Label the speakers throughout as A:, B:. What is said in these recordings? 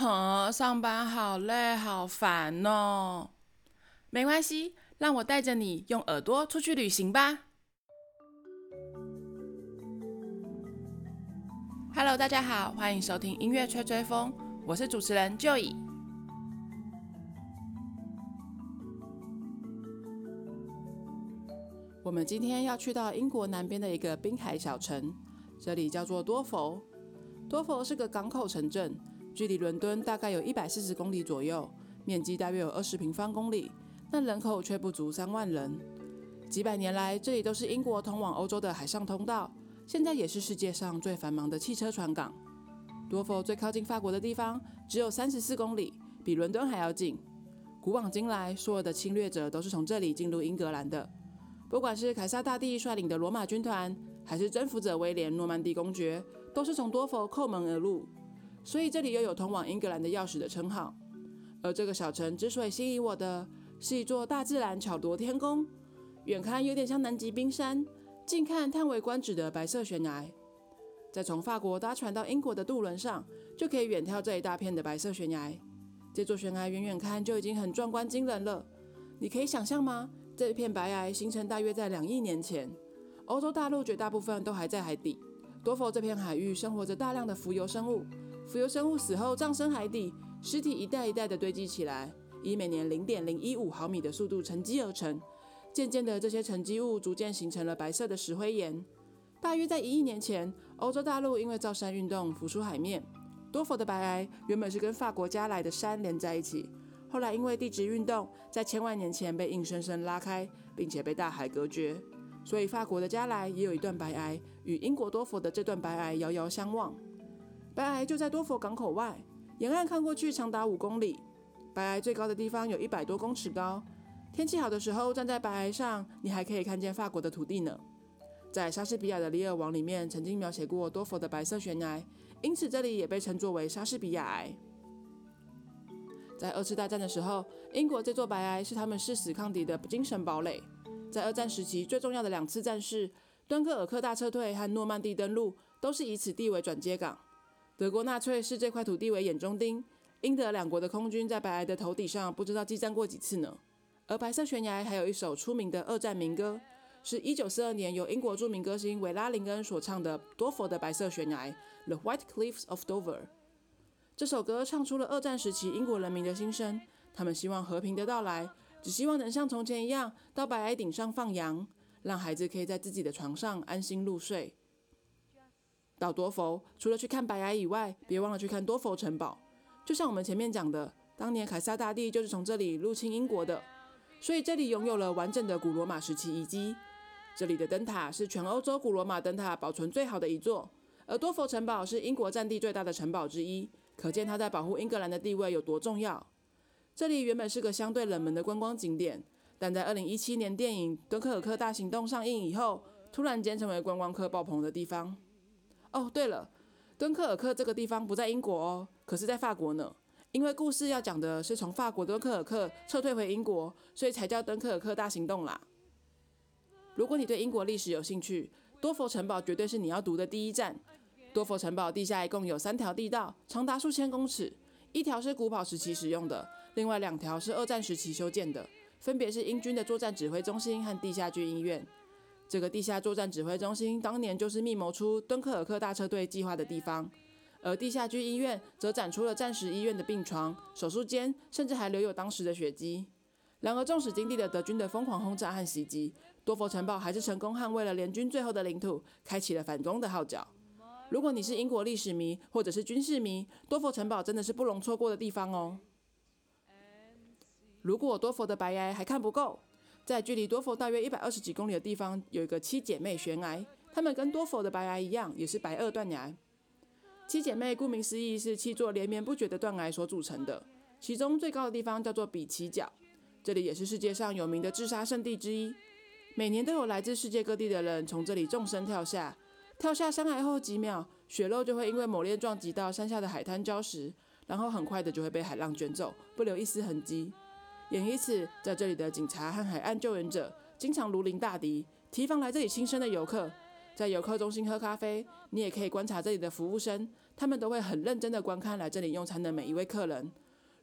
A: 哼，上班好累，好烦哦。没关系，让我带着你用耳朵出去旅行吧。Hello，大家好，欢迎收听音乐吹吹风，我是主持人 Joey。我们今天要去到英国南边的一个滨海小城，这里叫做多佛。多佛是个港口城镇，距离伦敦大概有一百四十公里左右，面积大约有二十平方公里。但人口却不足三万人。几百年来，这里都是英国通往欧洲的海上通道，现在也是世界上最繁忙的汽车船港。多佛最靠近法国的地方只有三十四公里，比伦敦还要近。古往今来，所有的侵略者都是从这里进入英格兰的。不管是凯撒大帝率领的罗马军团，还是征服者威廉诺曼底公爵，都是从多佛叩门而入。所以这里又有通往英格兰的钥匙的称号。而这个小城之所以吸引我的，是一座大自然巧夺天工，远看有点像南极冰山，近看叹为观止的白色悬崖。再从法国搭船到英国的渡轮上，就可以远眺这一大片的白色悬崖。这座悬崖远远看就已经很壮观惊人了。你可以想象吗？这一片白崖形成大约在两亿年前，欧洲大陆绝大部分都还在海底。多佛这片海域生活着大量的浮游生物，浮游生物死后葬身海底，尸体一代一代的堆积起来。以每年零点零一五毫米的速度沉积而成，渐渐的，这些沉积物逐渐形成了白色的石灰岩。大约在一亿年前，欧洲大陆因为造山运动浮出海面，多佛的白崖原本是跟法国加来的山连在一起，后来因为地质运动，在千万年前被硬生生拉开，并且被大海隔绝。所以法国的加来也有一段白崖，与英国多佛的这段白崖遥遥相望。白崖就在多佛港口外，沿岸看过去长达五公里。白崖最高的地方有一百多公尺高，天气好的时候，站在白崖上，你还可以看见法国的土地呢。在莎士比亚的《李尔王》里面，曾经描写过多佛的白色悬崖，因此这里也被称作为莎士比亚崖。在二次大战的时候，英国这座白崖是他们誓死抗敌的精神堡垒。在二战时期，最重要的两次战事——敦刻尔克大撤退和诺曼底登陆，都是以此地为转接港。德国纳粹视这块土地为眼中钉。英德两国的空军在白崖的头顶上不知道激战过几次呢。而白色悬崖还有一首出名的二战民歌，是一九四二年由英国著名歌星维拉林恩所唱的《多佛的白色悬崖》（The White Cliffs of Dover）。这首歌唱出了二战时期英国人民的心声，他们希望和平的到来，只希望能像从前一样到白崖顶上放羊，让孩子可以在自己的床上安心入睡。到多佛，除了去看白崖以外，别忘了去看多佛城堡。就像我们前面讲的，当年凯撒大帝就是从这里入侵英国的，所以这里拥有了完整的古罗马时期遗迹。这里的灯塔是全欧洲古罗马灯塔保存最好的一座，而多佛城堡是英国占地最大的城堡之一，可见它在保护英格兰的地位有多重要。这里原本是个相对冷门的观光景点，但在2017年电影《敦刻尔克大行动》上映以后，突然间成为观光客爆棚的地方。哦，对了。敦刻尔克这个地方不在英国哦，可是在法国呢。因为故事要讲的是从法国敦刻尔克撤退回英国，所以才叫敦刻尔克大行动啦。如果你对英国历史有兴趣，多佛城堡绝对是你要读的第一站。多佛城堡地下一共有三条地道，长达数千公尺，一条是古堡时期使用的，另外两条是二战时期修建的，分别是英军的作战指挥中心和地下军医院。这个地下作战指挥中心当年就是密谋出敦刻尔克大撤退计划的地方，而地下军医院则展出了战时医院的病床、手术间，甚至还留有当时的血迹。然而，纵使经历了德军的疯狂轰炸和袭击，多佛城堡还是成功捍卫了联军最后的领土，开启了反攻的号角。如果你是英国历史迷或者是军事迷，多佛城堡真的是不容错过的地方哦。如果多佛的白崖还看不够。在距离多佛大约一百二十几公里的地方，有一个七姐妹悬崖，她们跟多佛的白崖一样，也是白垩断崖。七姐妹顾名思义是七座连绵不绝的断崖所组成的，其中最高的地方叫做比奇角，这里也是世界上有名的自杀圣地之一。每年都有来自世界各地的人从这里纵身跳下，跳下山崖后几秒，血肉就会因为猛烈撞击到山下的海滩礁石，然后很快的就会被海浪卷走，不留一丝痕迹。也因此，在这里的警察和海岸救援者经常如临大敌，提防来这里轻生的游客。在游客中心喝咖啡，你也可以观察这里的服务生，他们都会很认真的观看来这里用餐的每一位客人。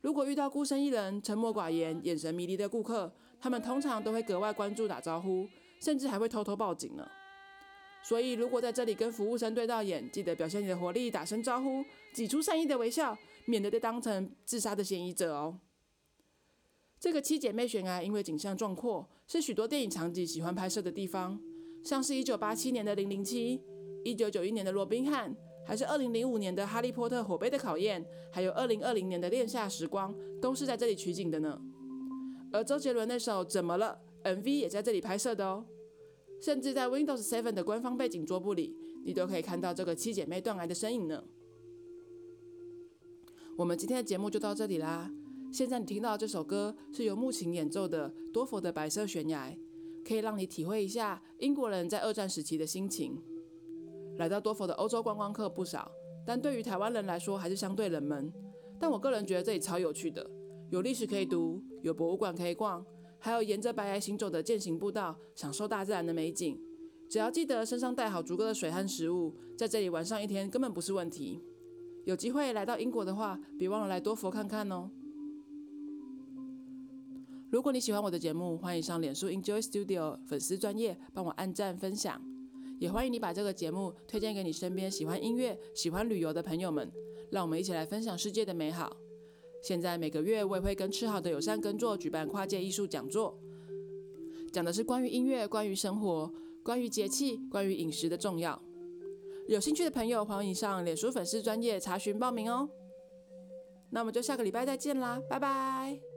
A: 如果遇到孤身一人、沉默寡言、眼神迷离的顾客，他们通常都会格外关注、打招呼，甚至还会偷偷报警呢。所以，如果在这里跟服务生对到眼，记得表现你的活力，打声招呼，挤出善意的微笑，免得被当成自杀的嫌疑者哦。这个七姐妹悬崖因为景象壮阔，是许多电影场景喜欢拍摄的地方，像是一九八七年的《零零七》，一九九一年的《罗宾汉》。还是二零零五年的《哈利波特：火杯的考验》，还有二零二零年的《恋夏时光》，都是在这里取景的呢。而周杰伦那首《怎么了》MV 也在这里拍摄的哦。甚至在 Windows 7的官方背景桌布里，你都可以看到这个七姐妹断崖的身影呢。我们今天的节目就到这里啦。现在你听到这首歌是由木琴演奏的《多佛的白色悬崖》，可以让你体会一下英国人在二战时期的心情。来到多佛的欧洲观光客不少，但对于台湾人来说还是相对冷门。但我个人觉得这里超有趣的，有历史可以读，有博物馆可以逛，还有沿着白崖行走的健行步道，享受大自然的美景。只要记得身上带好足够的水和食物，在这里玩上一天根本不是问题。有机会来到英国的话，别忘了来多佛看看哦。如果你喜欢我的节目，欢迎上脸书 Enjoy Studio 粉丝专页帮我按赞分享。也欢迎你把这个节目推荐给你身边喜欢音乐、喜欢旅游的朋友们，让我们一起来分享世界的美好。现在每个月我也会跟吃好的友善耕作举办跨界艺术讲座，讲的是关于音乐、关于生活、关于节气、关于饮食的重要。有兴趣的朋友欢迎上脸书粉丝专页查询报名哦。那我们就下个礼拜再见啦，拜拜。